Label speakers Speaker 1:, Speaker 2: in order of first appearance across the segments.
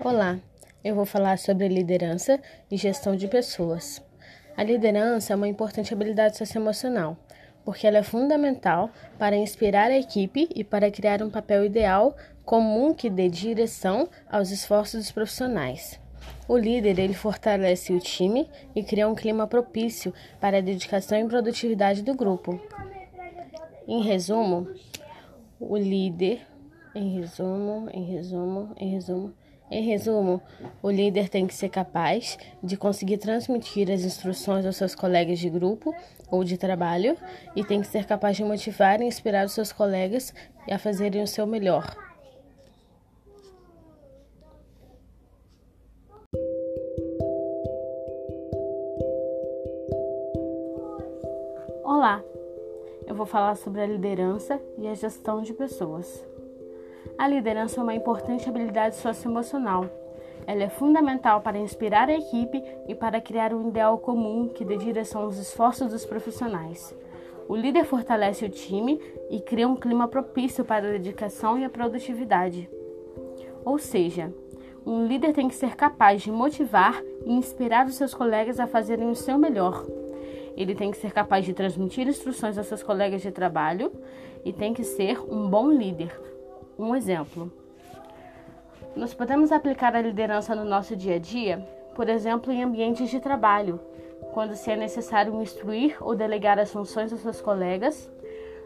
Speaker 1: Olá, eu vou falar sobre liderança e gestão de pessoas. A liderança é uma importante habilidade socioemocional, porque ela é fundamental para inspirar a equipe e para criar um papel ideal comum que dê direção aos esforços dos profissionais. O líder ele fortalece o time e cria um clima propício para a dedicação e produtividade do grupo. Em resumo, o líder, em resumo, em resumo, em resumo, em resumo, o líder tem que ser capaz de conseguir transmitir as instruções aos seus colegas de grupo ou de trabalho e tem que ser capaz de motivar e inspirar os seus colegas a fazerem o seu melhor. Olá, eu vou falar sobre a liderança e a gestão de pessoas. A liderança é uma importante habilidade socioemocional. Ela é fundamental para inspirar a equipe e para criar um ideal comum que dê direção aos esforços dos profissionais. O líder fortalece o time e cria um clima propício para a dedicação e a produtividade. Ou seja, um líder tem que ser capaz de motivar e inspirar os seus colegas a fazerem o seu melhor. Ele tem que ser capaz de transmitir instruções aos seus colegas de trabalho e tem que ser um bom líder, um exemplo. Nós podemos aplicar a liderança no nosso dia a dia, por exemplo, em ambientes de trabalho, quando se é necessário instruir ou delegar as funções aos seus colegas.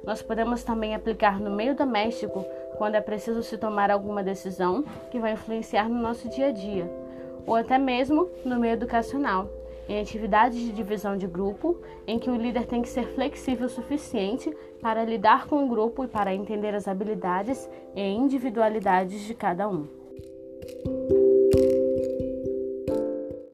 Speaker 1: Nós podemos também aplicar no meio doméstico, quando é preciso se tomar alguma decisão que vai influenciar no nosso dia a dia, ou até mesmo no meio educacional, em atividades de divisão de grupo, em que o líder tem que ser flexível o suficiente para lidar com o grupo e para entender as habilidades e individualidades de cada um.